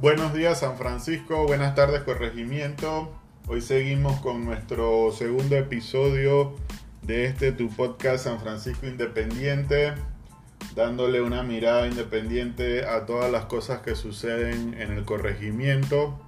Buenos días San Francisco, buenas tardes Corregimiento. Hoy seguimos con nuestro segundo episodio de este tu podcast San Francisco Independiente, dándole una mirada independiente a todas las cosas que suceden en el corregimiento.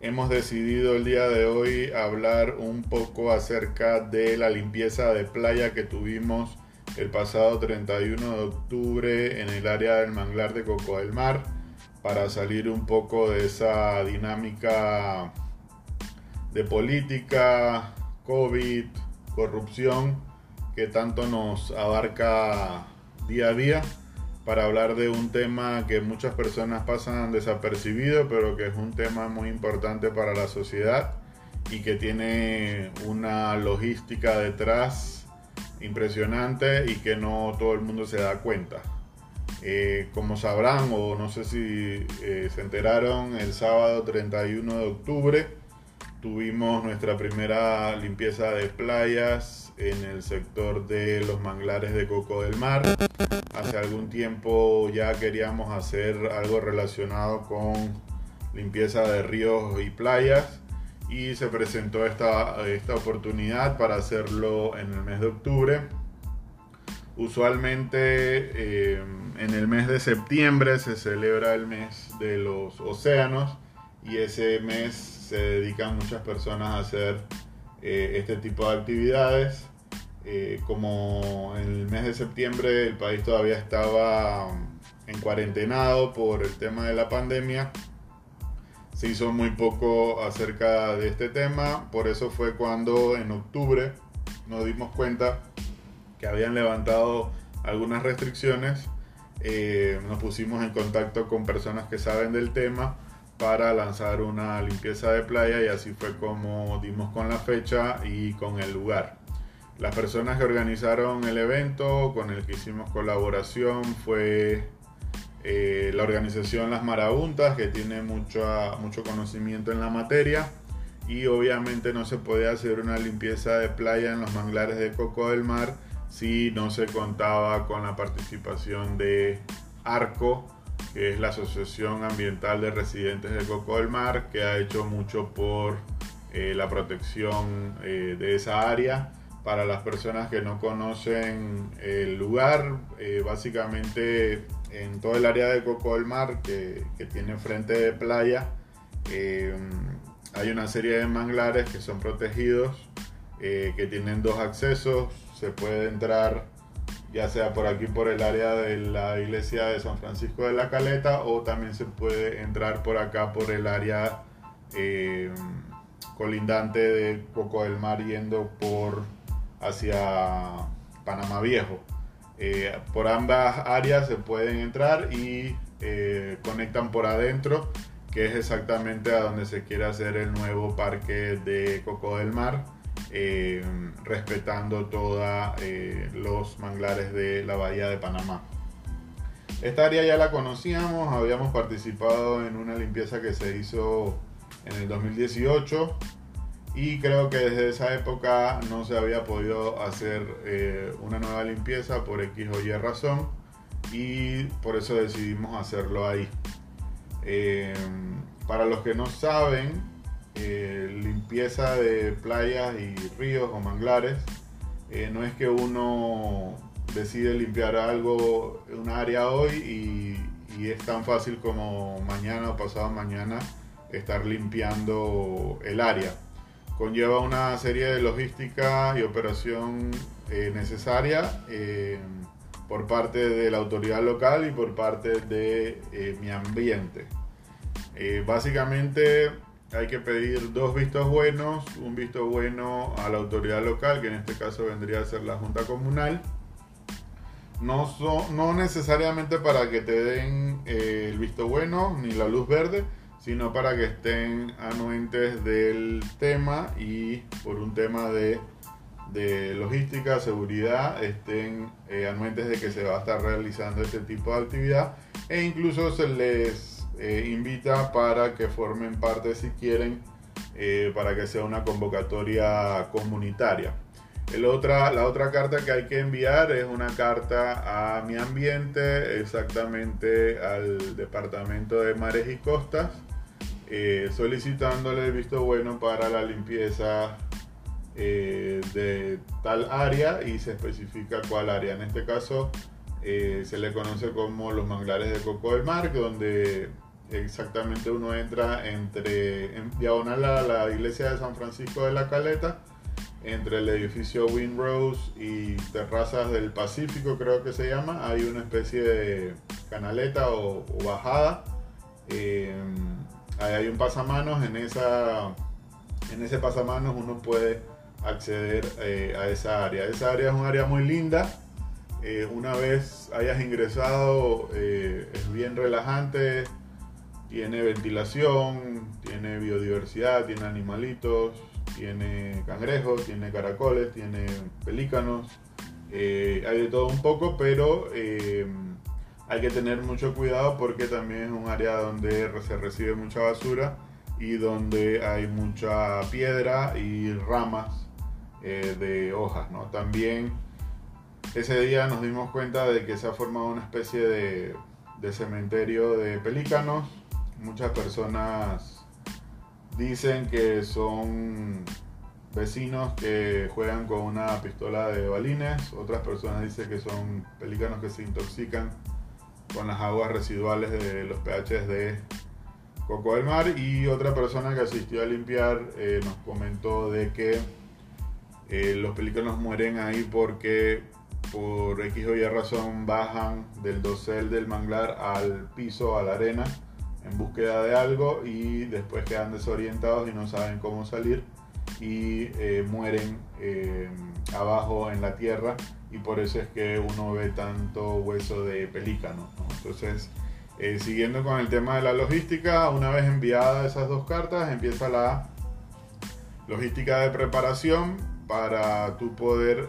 Hemos decidido el día de hoy hablar un poco acerca de la limpieza de playa que tuvimos el pasado 31 de octubre en el área del manglar de Coco del Mar para salir un poco de esa dinámica de política, COVID, corrupción que tanto nos abarca día a día para hablar de un tema que muchas personas pasan desapercibido, pero que es un tema muy importante para la sociedad y que tiene una logística detrás impresionante y que no todo el mundo se da cuenta. Eh, como sabrán o no sé si eh, se enteraron, el sábado 31 de octubre tuvimos nuestra primera limpieza de playas en el sector de los manglares de Coco del Mar. Hace algún tiempo ya queríamos hacer algo relacionado con limpieza de ríos y playas y se presentó esta, esta oportunidad para hacerlo en el mes de octubre Usualmente eh, en el mes de septiembre se celebra el mes de los océanos y ese mes se dedican muchas personas a hacer eh, este tipo de actividades. Eh, como en el mes de septiembre el país todavía estaba en cuarentenado por el tema de la pandemia, se hizo muy poco acerca de este tema, por eso fue cuando en octubre nos dimos cuenta que habían levantado algunas restricciones, eh, nos pusimos en contacto con personas que saben del tema para lanzar una limpieza de playa y así fue como dimos con la fecha y con el lugar. Las personas que organizaron el evento, con el que hicimos colaboración, fue eh, la organización Las Marabuntas, que tiene mucho, mucho conocimiento en la materia. Y obviamente no se puede hacer una limpieza de playa en los manglares de Coco del Mar si no se contaba con la participación de ARCO, que es la Asociación Ambiental de Residentes de Coco del Mar, que ha hecho mucho por eh, la protección eh, de esa área. Para las personas que no conocen el lugar, eh, básicamente en todo el área de Coco del Mar, que, que tiene frente de playa, hay una serie de manglares que son protegidos, que tienen dos accesos, se puede entrar ya sea por aquí por el área de la iglesia de San Francisco de la Caleta o también se puede entrar por acá por el área eh, colindante de Coco del Mar yendo por hacia Panamá Viejo. Eh, por ambas áreas se pueden entrar y eh, conectan por adentro, que es exactamente a donde se quiere hacer el nuevo parque de Coco del Mar eh, respetando todos eh, los manglares de la bahía de Panamá. Esta área ya la conocíamos, habíamos participado en una limpieza que se hizo en el 2018 y creo que desde esa época no se había podido hacer eh, una nueva limpieza por X o Y razón y por eso decidimos hacerlo ahí. para los que no saben, eh, limpieza de playas y ríos o manglares. Eh, no es que uno decide limpiar algo, un área hoy y, es tan fácil como mañana o pasado mañana estar limpiando el área. Conlleva una serie de logística y operación eh, necesaria por parte de la autoridad local y por parte de mi ambiente. básicamente hay que pedir dos vistos buenos, un visto bueno a la autoridad local, que en este caso vendría a ser la Junta Comunal. No, no necesariamente para que te den eh, el visto bueno ni la luz verde, sino para que estén anuentes del tema y por un tema de, logística, seguridad, estén eh, anuentes de que se va a estar realizando este tipo de actividad e incluso se les eh, invita para que formen parte si quieren, eh, para que sea una convocatoria comunitaria. El otra, la otra carta que hay que enviar es una carta a mi ambiente, exactamente al Departamento de Mares y Costas, eh, solicitándole el visto bueno para la limpieza eh, de tal área y se especifica cuál área. En este caso eh, se le conoce como los manglares de Coco del Mar, donde exactamente uno entra entre en diagonal a la iglesia de San Francisco de la Caleta, entre el edificio Windrose y Terrazas del Pacífico, creo que se llama. Hay una especie de canaleta o, bajada. Eh, hay un pasamanos. En, esa, en ese pasamanos uno puede acceder eh, a esa área. Esa área es un área muy linda. Eh, una vez hayas ingresado, es bien relajante tiene ventilación, tiene biodiversidad, tiene animalitos, tiene cangrejos, tiene caracoles, tiene pelícanos, eh, hay de todo un poco, pero eh, hay que tener mucho cuidado porque también es un área donde se recibe mucha basura y donde hay mucha piedra y ramas eh, de hojas. ¿no? También ese día nos dimos cuenta de que se ha formado una especie de, de cementerio de pelícanos Muchas personas dicen que son vecinos que juegan con una pistola de balines, otras personas dicen que son pelícanos que se intoxican con las aguas residuales de los pHs de Coco del Mar y otra persona que asistió a limpiar eh, nos comentó de que eh, los pelícanos mueren ahí porque por X o Y razón bajan del dosel del manglar al piso, a la arena en búsqueda de algo y después quedan desorientados y no saben cómo salir y eh, mueren eh, abajo en la tierra y por eso es que uno ve tanto hueso de pelícano. Entonces, eh, siguiendo con el tema de la logística, una vez enviadas esas dos cartas, empieza la logística de preparación. Para tú poder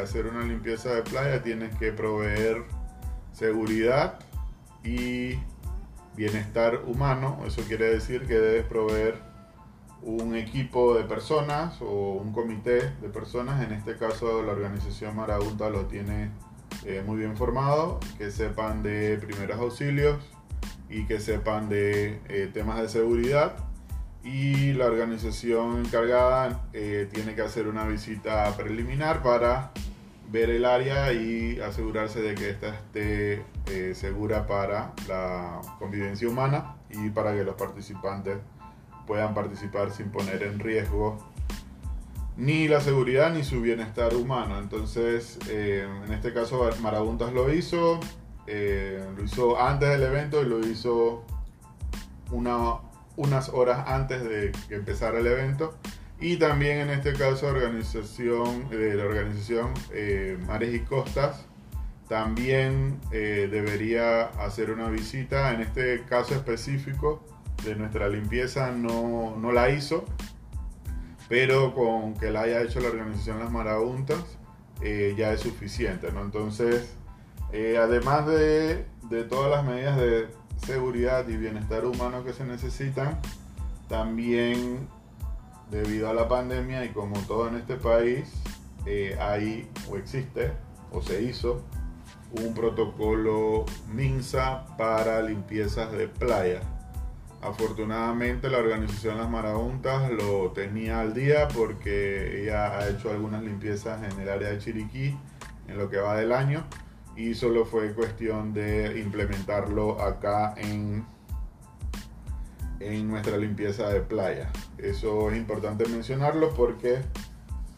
hacer una limpieza de playa tienes que proveer seguridad y bienestar humano, eso quiere decir que debes proveer un equipo de personas o un comité de personas, en este caso la organización Marabunta lo tiene eh, muy bien formado, que sepan de primeros auxilios y que sepan de eh, temas de seguridad. Y la organización encargada eh, tiene que hacer una visita preliminar para ver el área y asegurarse de que ésta esté eh, segura para la convivencia humana y para que los participantes puedan participar sin poner en riesgo ni la seguridad ni su bienestar humano. Entonces, eh, en este caso, Marabuntas lo hizo, eh, lo hizo antes del evento y lo hizo una, unas horas antes de que empezara el evento y también en este caso organización, eh, la organización eh, Mares y Costas también eh, debería hacer una visita. En este caso específico de nuestra limpieza no, no la hizo, pero con que la haya hecho la organización Las Marabuntas ya es suficiente. ¿no? Entonces, además de, de todas las medidas de seguridad y bienestar humano que se necesitan, también debido a la pandemia y como todo en este país, eh, hay o existe o se hizo un protocolo MINSA para limpiezas de playa. Afortunadamente la organización Las Marabuntas lo tenía al día porque ella ha hecho algunas limpiezas en el área de Chiriquí en lo que va del año y solo fue cuestión de implementarlo acá en en nuestra limpieza de playa. Eso es importante mencionarlo porque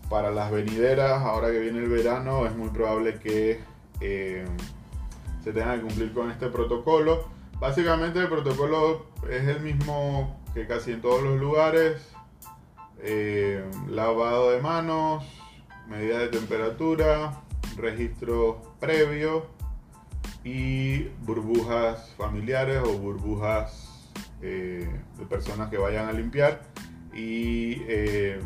para las venideras, ahora que viene el verano, es muy probable que eh, se tenga que cumplir con este protocolo. Básicamente el protocolo es el mismo que casi en todos los lugares. Eh, lavado de manos, medida de temperatura, registro previo y burbujas familiares o burbujas eh, de personas que vayan a limpiar y eh,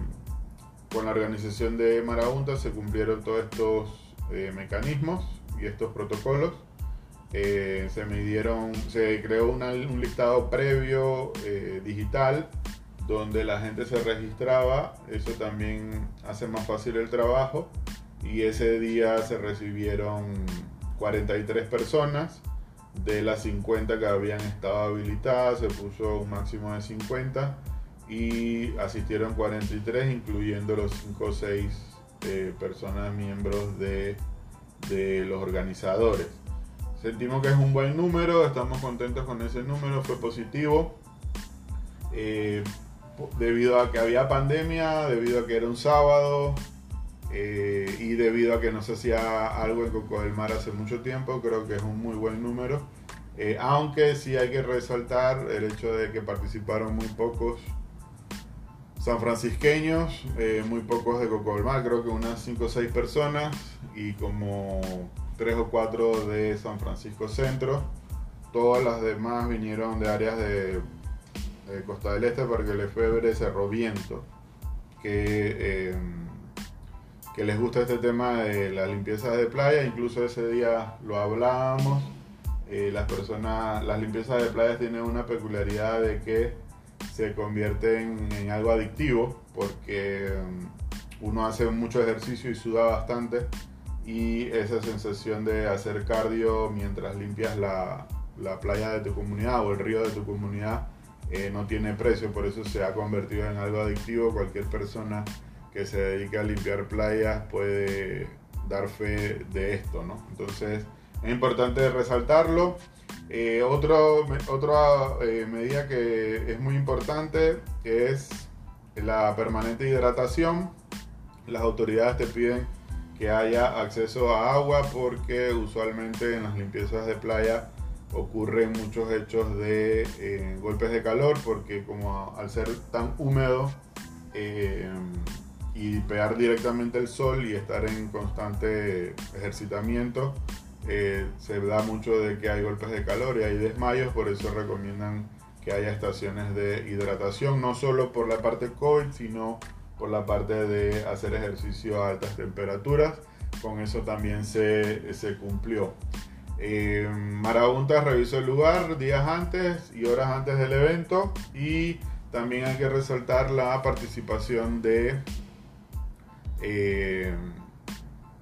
con la organización de Marabunta se cumplieron todos estos eh, mecanismos y estos protocolos. se midieron, se creó un listado previo digital donde la gente se registraba, eso también hace más fácil el trabajo. Y ese día se recibieron 43 personas de las 50 que habían estado habilitadas, se puso un máximo de 50 y asistieron 43, incluyendo los 5 o 6 eh, personas miembros de, de los organizadores. Sentimos que es un buen número, estamos contentos con ese número, fue positivo. Eh, debido a que había pandemia, debido a que era un sábado eh, y debido a que no se hacía algo en Coco del Mar hace mucho tiempo, creo que es un muy buen número. Eh, aunque sí hay que resaltar el hecho de que participaron muy pocos sanfrancisqueños, eh, muy pocos de Coco del Mar, creo que unas 5 o 6 personas y como 3 o 4 de San Francisco Centro. Todas las demás vinieron de áreas de Costa del Este, Parque Lefebvre, Cerro Viento, que, eh, que les gusta este tema de la limpieza de playa, incluso ese día lo hablábamos. Eh, las personas, las limpiezas de playas tienen una peculiaridad de que se convierten en algo adictivo porque mm, uno hace mucho ejercicio y suda bastante y esa sensación de hacer cardio mientras limpias la, la playa de tu comunidad o el río de tu comunidad eh, no tiene precio, por eso se ha convertido en algo adictivo. Cualquier persona que se dedique a limpiar playas puede dar fe de esto, ¿no? Entonces es importante resaltarlo. Eh, otra eh, medida que es muy importante es la permanente hidratación. Las autoridades te piden que haya acceso a agua porque usualmente en las limpiezas de playa ocurren muchos hechos de eh, golpes de calor porque como al ser tan húmedo eh, y pegar directamente el sol y estar en constante ejercitamiento eh, se da mucho de que hay golpes de calor y hay desmayos por eso recomiendan que haya estaciones de hidratación no solo por la parte COVID sino por la parte de hacer ejercicio a altas temperaturas. Con eso también se, se cumplió. Eh, Marabunta revisó el lugar días antes y horas antes del evento y también hay que resaltar la participación de eh,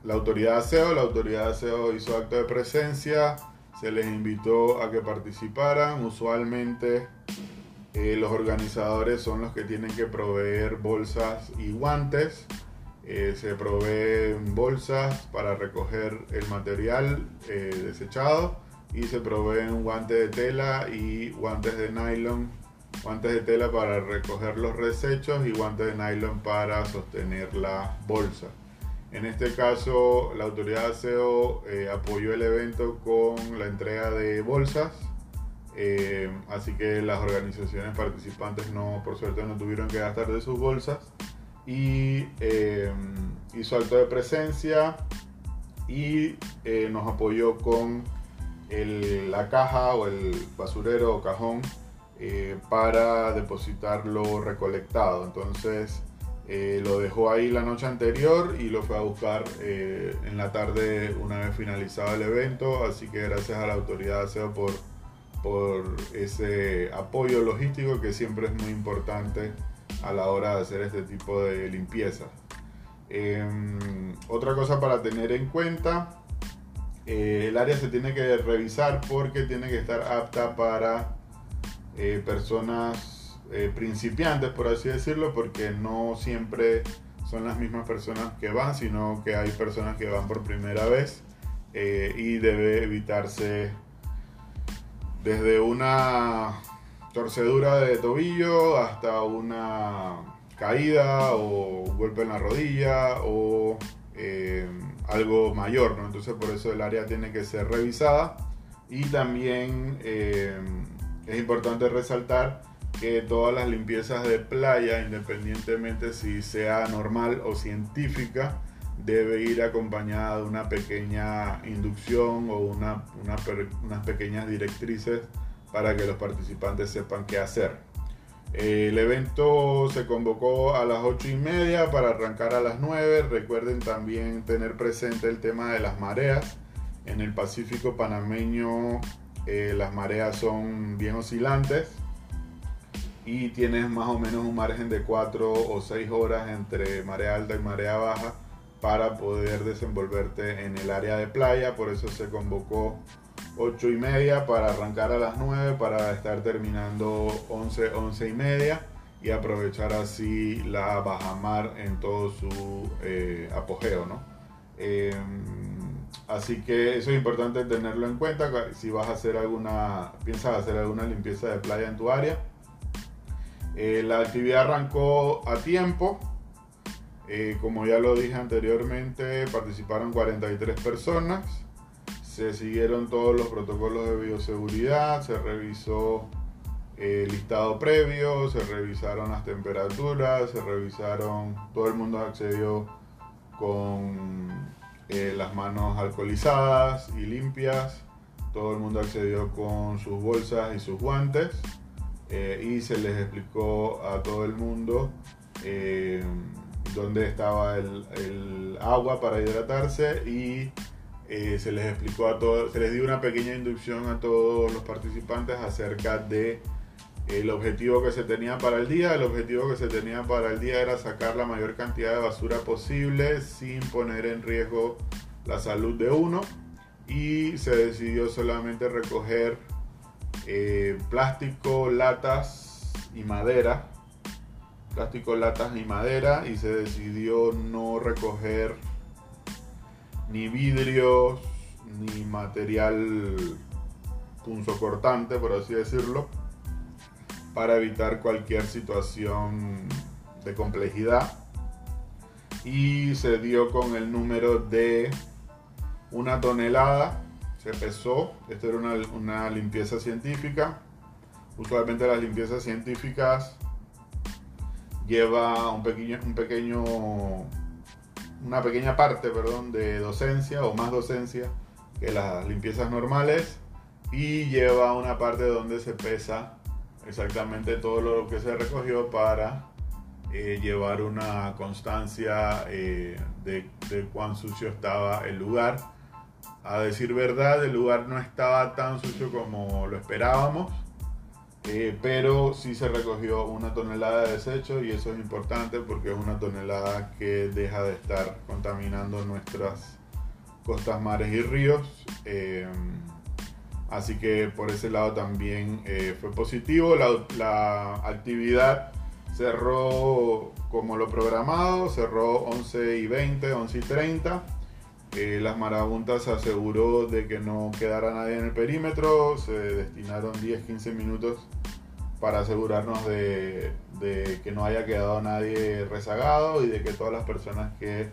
la autoridad de aseo. La autoridad de aseo hizo acto de presencia, se les invitó a que participaran. Usualmente eh, los organizadores son los que tienen que proveer bolsas y guantes. Eh, se proveen bolsas para recoger el material desechado y se proveen guantes de tela y guantes de nylon, guantes de tela para recoger los desechos y guantes de nylon para sostener la bolsa. En este caso, la autoridad de aseo eh, apoyó el evento con la entrega de bolsas, así que las organizaciones participantes no, por suerte, no tuvieron que gastar de sus bolsas y eh, hizo acto de presencia y eh, nos apoyó con la caja o el basurero o cajón eh, para depositar lo recolectado. Entonces lo dejó ahí la noche anterior y lo fue a buscar en la tarde una vez finalizado el evento. Así que gracias a la autoridad aseo por, por ese apoyo logístico que siempre es muy importante a la hora de hacer este tipo de limpieza. Em, otra cosa para tener en cuenta, eh, el área se tiene que revisar porque tiene que estar apta para eh, personas eh, principiantes, por así decirlo, porque no siempre son las mismas personas que van, sino que hay personas que van por primera vez y debe evitarse desde una torcedura de tobillo hasta una caída o un golpe en la rodilla o eh, algo mayor, ¿no? Entonces por eso el área tiene que ser revisada y también eh, es importante resaltar que todas las limpiezas de playa, independientemente si sea normal o científica, debe ir acompañada de una pequeña inducción o una, unas pequeñas directrices para que los participantes sepan qué hacer. El evento se convocó a las 8 y media para arrancar a las 9. Recuerden también tener presente el tema de las mareas. En el Pacífico panameño eh, las mareas son bien oscilantes y tienes más o menos un margen de 4 o 6 horas entre marea alta y marea baja para poder desenvolverte en el área de playa. Por eso se convocó 8 y media para arrancar a las 9 para estar terminando 11, 11 y media y aprovechar así la bajamar en todo su eh, apogeo, ¿no? Em, así que eso es importante tenerlo en cuenta si vas a hacer alguna, piensas hacer alguna limpieza de playa en tu área. Eh, la actividad arrancó a tiempo, eh, como ya lo dije anteriormente, participaron 43 personas, se siguieron todos los protocolos de bioseguridad, se revisó el listado previo, se revisaron las temperaturas, se revisaron, todo el mundo accedió con eh, las manos alcoholizadas y limpias, todo el mundo accedió con sus bolsas y sus guantes eh, y se les explicó a todo el mundo eh, dónde estaba el, agua para hidratarse y se les explicó a todos, se les dio una pequeña inducción a todos los participantes acerca de el objetivo que se tenía para el día, el objetivo que se tenía para el día era sacar la mayor cantidad de basura posible sin poner en riesgo la salud de uno. Y se decidió solamente recoger eh, plástico, latas y madera, plástico, latas y madera. Y se decidió no recoger ni vidrios ni material punzocortante por así decirlo para evitar cualquier situación de complejidad. Y se dio con el número de una tonelada, se pesó, esto era una, limpieza científica. Usualmente las limpiezas científicas lleva un pequeño, un pequeño, una pequeña parte, perdón, de docencia o más docencia que las limpiezas normales y lleva una parte donde se pesa exactamente todo lo que se recogió para eh, llevar una constancia eh, de, cuán sucio estaba el lugar. A decir verdad, el lugar no estaba tan sucio como lo esperábamos, eh, pero sí se recogió una tonelada de desecho y eso es importante porque es una tonelada que deja de estar contaminando nuestras costas, mares y ríos. Así que por ese lado también eh, fue positivo. La, actividad cerró como lo programado, cerró 11 y 20, 11 y 30. Eh, las marabuntas se aseguró de que no quedara nadie en el perímetro. Se destinaron 10-15 minutos para asegurarnos de, que no haya quedado nadie rezagado y de que todas las personas que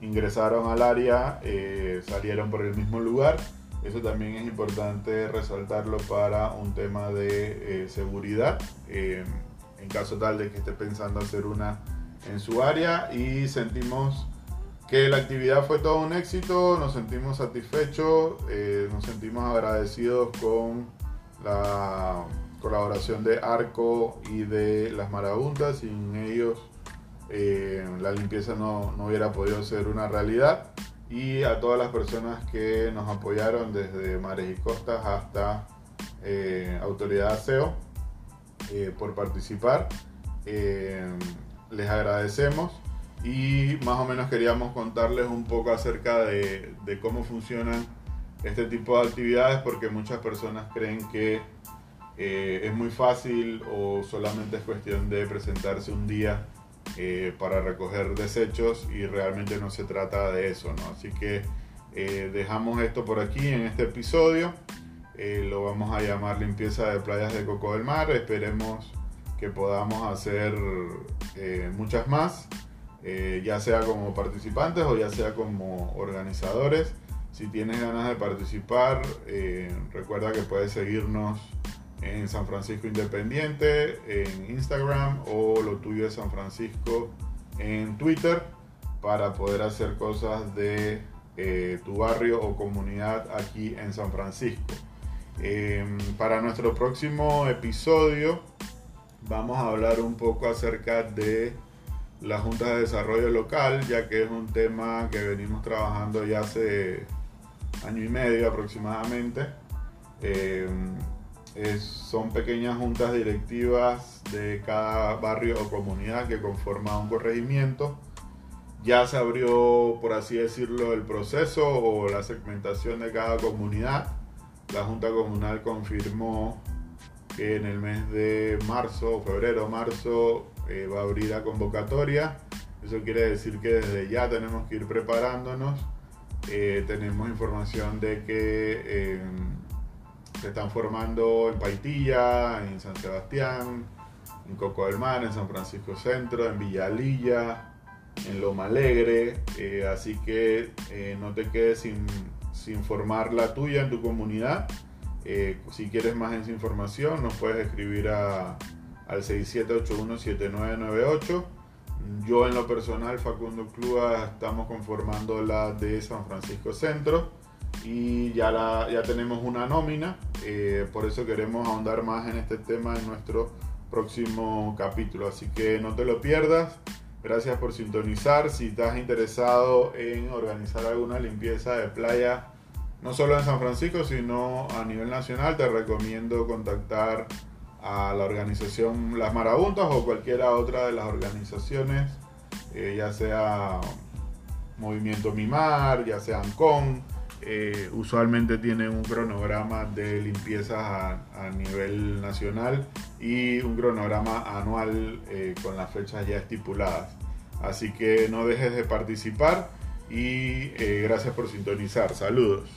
ingresaron al área eh, salieron por el mismo lugar. Eso también es importante resaltarlo para un tema de eh, seguridad, eh, en caso tal de que esté pensando hacer una en su área y sentimos que la actividad fue todo un éxito, nos sentimos satisfechos, eh, nos sentimos agradecidos con la colaboración de Arco y de las Marabuntas, sin ellos la limpieza no, no hubiera podido ser una realidad y a todas las personas que nos apoyaron desde Mares y Costas hasta eh, Autoridad ASEO eh, por participar. Eh, les agradecemos y más o menos queríamos contarles un poco acerca de, de, cómo funcionan este tipo de actividades porque muchas personas creen que es muy fácil o solamente es cuestión de presentarse un día eh, para recoger desechos y realmente no se trata de eso, ¿no? Así que eh, dejamos esto por aquí en este episodio. Eh, lo vamos a llamar limpieza de playas de Coco del Mar. Esperemos que podamos hacer muchas más, ya sea como participantes o ya sea como organizadores. Si tienes ganas de participar, recuerda que puedes seguirnos en San Francisco Independiente, en Instagram o lo tuyo de San Francisco en Twitter para poder hacer cosas de eh, tu barrio o comunidad aquí en San Francisco. Em, para nuestro próximo episodio vamos a hablar un poco acerca de la Junta de Desarrollo Local, ya que es un tema que venimos trabajando ya hace año y medio aproximadamente. Em, son pequeñas juntas directivas de cada barrio o comunidad que conforma un corregimiento. Ya se abrió, por así decirlo, el proceso o la segmentación de cada comunidad. la Junta Comunal confirmó que en el mes de marzo, febrero, marzo, eh, va a abrir la convocatoria. Eso quiere decir que desde ya tenemos que ir preparándonos. Eh, tenemos información de que se están formando en Paitilla, en San Sebastián, en Coco del Mar, en San Francisco Centro, en Villalilla, en Loma Alegre. Eh, así que eh, no te quedes sin, sin, formar la tuya en tu comunidad. Eh, si quieres más información, nos puedes escribir a, al 6781-7998. Yo en lo personal, Facundo Clua, estamos conformando la de San Francisco Centro y ya, la, ya tenemos una nómina. por eso queremos ahondar más en este tema en nuestro próximo capítulo. Así que no te lo pierdas. Gracias por sintonizar. Si estás interesado en organizar alguna limpieza de playa, no solo en San Francisco, sino a nivel nacional, te recomiendo contactar a la organización Las Marabuntas o cualquiera otra de las organizaciones, eh, ya sea Movimiento Mimar, ya sea ANCON eh, usualmente tienen un cronograma de limpieza a, nivel nacional y un cronograma anual eh, con las fechas ya estipuladas. Así que no dejes de participar y eh, gracias por sintonizar. Saludos.